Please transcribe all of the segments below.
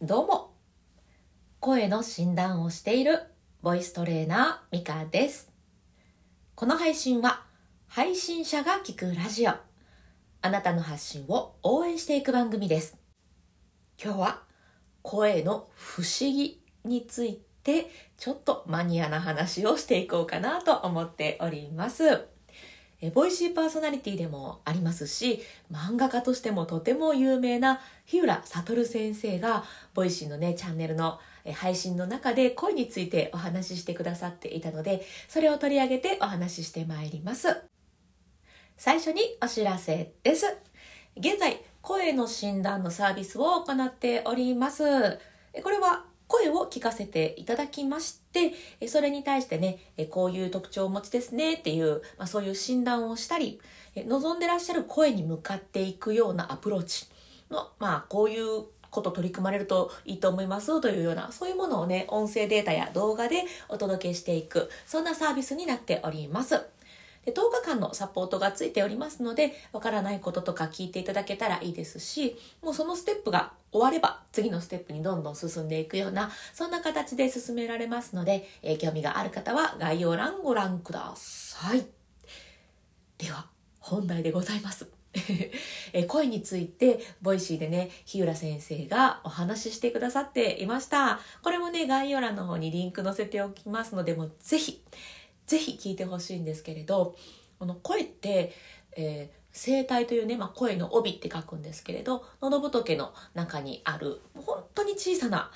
どうも。声の診断をしているボイストレーナーミカです。この配信は配信者が聞くラジオ。あなたの発信を応援していく番組です。今日は声の不思議についてちょっとマニアな話をしていこうかなと思っております。えボイシーパーソナリティでもありますし、漫画家としてもとても有名なひうらさとる先生が、 Voicy のね、チャンネルの配信の中で声についてお話ししてくださっていたので、それを取り上げてお話ししてまいります。最初にお知らせです。現在、声の診断のサービスを行っております。これは声を聞かせていただきまして、それに対してね、こういう特徴をお持ちですねっていう、まあ、そういう診断をしたり、望んでらっしゃる声に向かっていくようなアプローチの、まあ、こういうこと取り組まれるといいと思いますというような、そういうものをね、音声データや動画でお届けしていく、そんなサービスになっております。で10日間のサポートがついておりますので、わからないこととか聞いていただけたらいいですし、もうそのステップが終われば次のステップにどんどん進んでいくような、そんな形で進められますので、えー、興味がある方は概要欄ご覧ください。では、本題でございます。え声について Voicy でねひうら先生がお話ししてくださっていましたこれもね概要欄の方にリンク載せておきますのでもうぜひぜひ聞いてほしいんですけれどこの声って、えー、声帯というね、まあ、声の帯って書くんですけれど喉仏の中にある本当に小さな、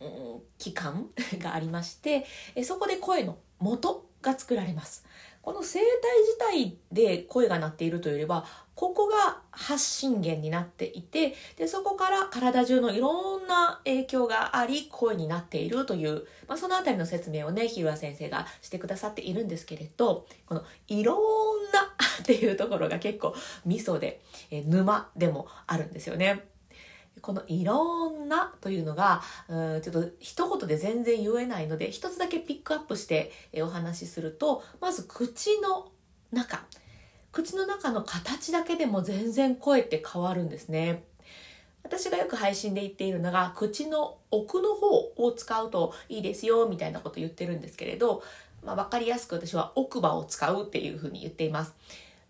うん、器官 がありまして、えそこで声の元が作られます。この声帯自体で声が鳴っているというよりはここが発信源になっていてでそこから体中のいろんな影響があり声になっているという、まあ、そのあたりの説明をね日浦先生がしてくださっているんですけれどこのいろんなっていうところが結構味噌で、え沼でもあるんですよね。このいろんなというのが、うん、ちょっと一言で全然言えないので、一つだけピックアップしてお話しすると、まず口の中。口の中の形だけでも全然声って変わるんですね。私がよく配信で言っているのが、口の奥の方を使うといいですよ、みたいなこと言ってるんですけれど、まあ、わかりやすく私は奥歯を使うっていうふうに言っています。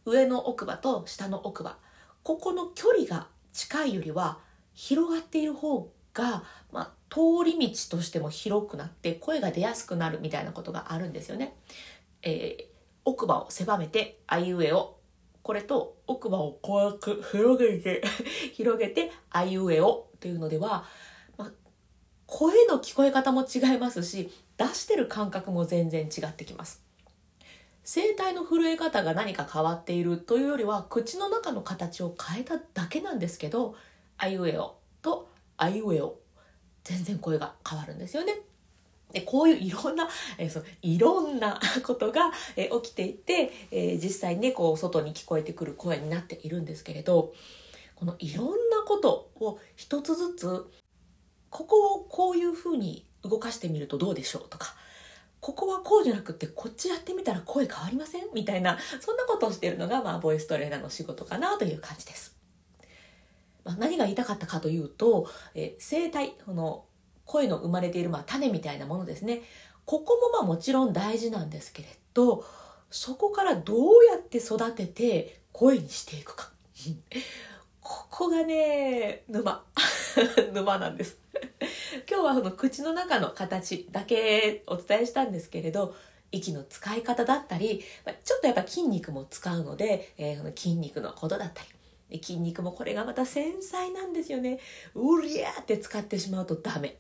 上の奥歯と下の奥歯。ここの距離が近いよりは、広がっている方が、まあ、通り道としても広くなって声が出やすくなるみたいなことがあるんですよね。え、奥歯を狭めてあいうえをこれと奥歯をこうやって広げて 広げてあいうえをっていうのでは、まあ、声の聞こえ方も違いますし出してる感覚も全然違ってきます。声帯の震え方が何か変わっているというよりは口の中の形を変えただけなんですけどあいうえおとあいうえお全然声が変わるんですよね。でこういういろんな、えー、そのいろんなことが、えー、起きていて、えー、実際にねこう外に聞こえてくる声になっているんですけれどこのいろんなことを一つずつここをこういうふうに動かしてみるとどうでしょうとかここはこうじゃなくてこっちやってみたら声変わりません？みたいなそんなことをしているのが、まあ、ボイストレーナーの仕事かなという感じです。まあ、何が言いたかったかというと、えー、声帯この声の生まれているまあ種みたいなものですね。ここもまあもちろん大事なんですけれどそこからどうやって育てて声にしていくか。ここがね沼。沼なんです。今日はこの口の中の形だけお伝えしたんですけれど息の使い方だったりちょっとやっぱ筋肉も使うので、えー、筋肉のことだったり筋肉もこれがまた繊細なんですよね。うりゃーって使ってしまうとダメ。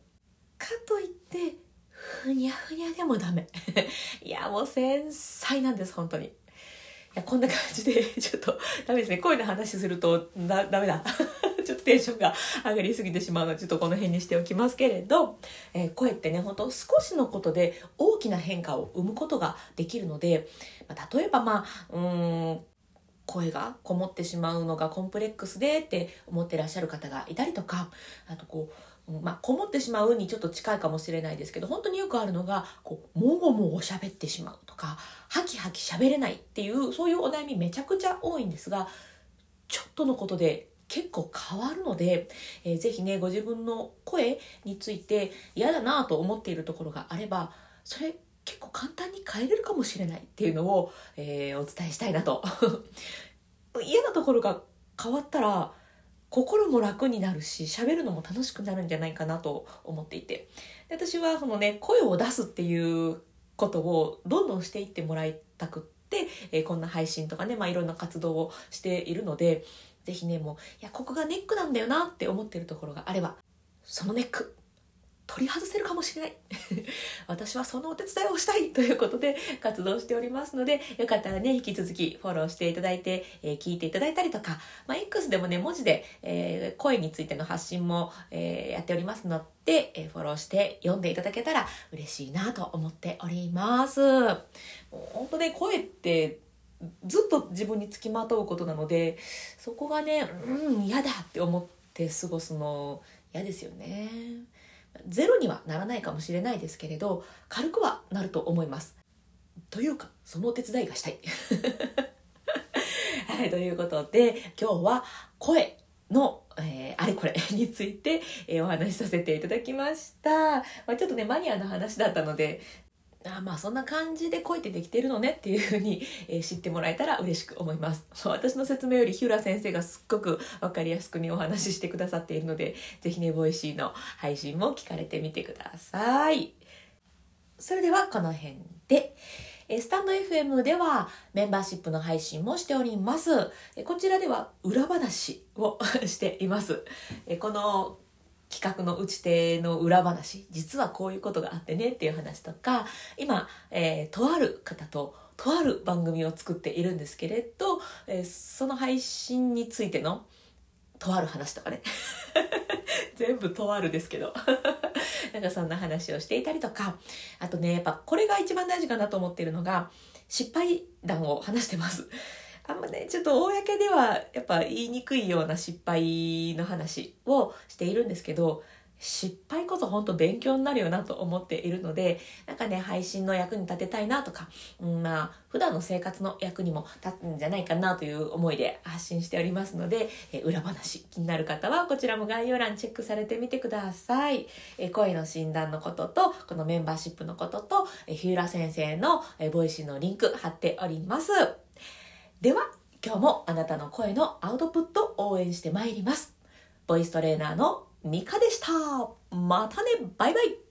かといってふにゃふにゃでもダメ。いやもう繊細なんです本当に。いやこんな感じで ちょっとダメですね。声の話するとだダメだ。ちょっとテンションが上がりすぎてしまうのでちょっとこの辺にしておきますけれど、えー、声ってね本当少しのことで大きな変化を生むことができるので、まあ、例えばまあうーん声がこもってしまうのがコンプレックスでって思ってらっしゃる方がいたりとかあとこう、まあ、こもってしまうにちょっと近いかもしれないですけど本当によくあるのがこうもごもご喋ってしまうとかハキハキ喋れないっていうそういうお悩みめちゃくちゃ多いんですがちょっとのことで結構変わるので、えー、ぜひねご自分の声について嫌だなと思っているところがあればそれ結構簡単に変えれるかもしれないっていうのを、えー、お伝えしたいなと。嫌なところが変わったら心も楽になるし喋るのも楽しくなるんじゃないかなと思っていて。私はそのね声を出すっていうことをどんどんしていってもらいたくって、えー、こんな配信とかね、まあ、いろんな活動をしているので是非ねもういやここがネックなんだよなって思ってるところがあればそのネック。取り外せるかもしれない 私はそのお手伝いをしたいということで活動しておりますのでよかったらね引き続きフォローしていただいて、えー、聞いていただいたりとか、まあ、X でもね文字で、えー、声についての発信も、えー、やっておりますので、えフォローして読んでいただけたら嬉しいなと思っておりますもう本当ね声ってずっと自分につきまとうことなのでそこがねうん嫌だって思って過ごすの嫌ですよね。ゼロにはならないかもしれないですけれど軽くはなると思います。というかそのお手伝いがしたい。はいということで今日は声の、えー、あれこれについて、えー、お話しさせていただきました、まあ、ちょっとねマニアの話だったのであまあそんな感じで声ってできてるのねっていうふうに、えー、知ってもらえたら嬉しく思います。私の説明よりひうら先生がすっごく分かりやすくにお話ししてくださっているので、ぜひね、 Voicy の配信も聞かれてみてください。それではこの辺で。 stand.fm ではメンバーシップの配信もしております。こちらでは裏話を しています。この企画の打ち手の裏話。実はこういうことがあってねっていう話とか。今、えー、とある方ととある番組を作っているんですけれど、えー、その配信についてのとある話とかね。全部とあるですけど。なんかそんな話をしていたりとか。あとねやっぱこれが一番大事かなと思っているのが失敗談を話してます。あんまねちょっと公ではやっぱ言いにくいような失敗の話をしているんですけど失敗こそ本当勉強になるよなと思っているのでなんかね配信の役に立てたいなとか、うん、まあ普段の生活の役にも立つんじゃないかなという思いで発信しておりますので、え裏話気になる方はこちらも概要欄チェックされてみてください、え声の診断のこととこのメンバーシップのことと、えひうら先生の、え Voicy のリンク貼っております。では今日もあなたの声のアウトプット応援してまいります。ボイストレーナーのミカでした。またね。バイバイ。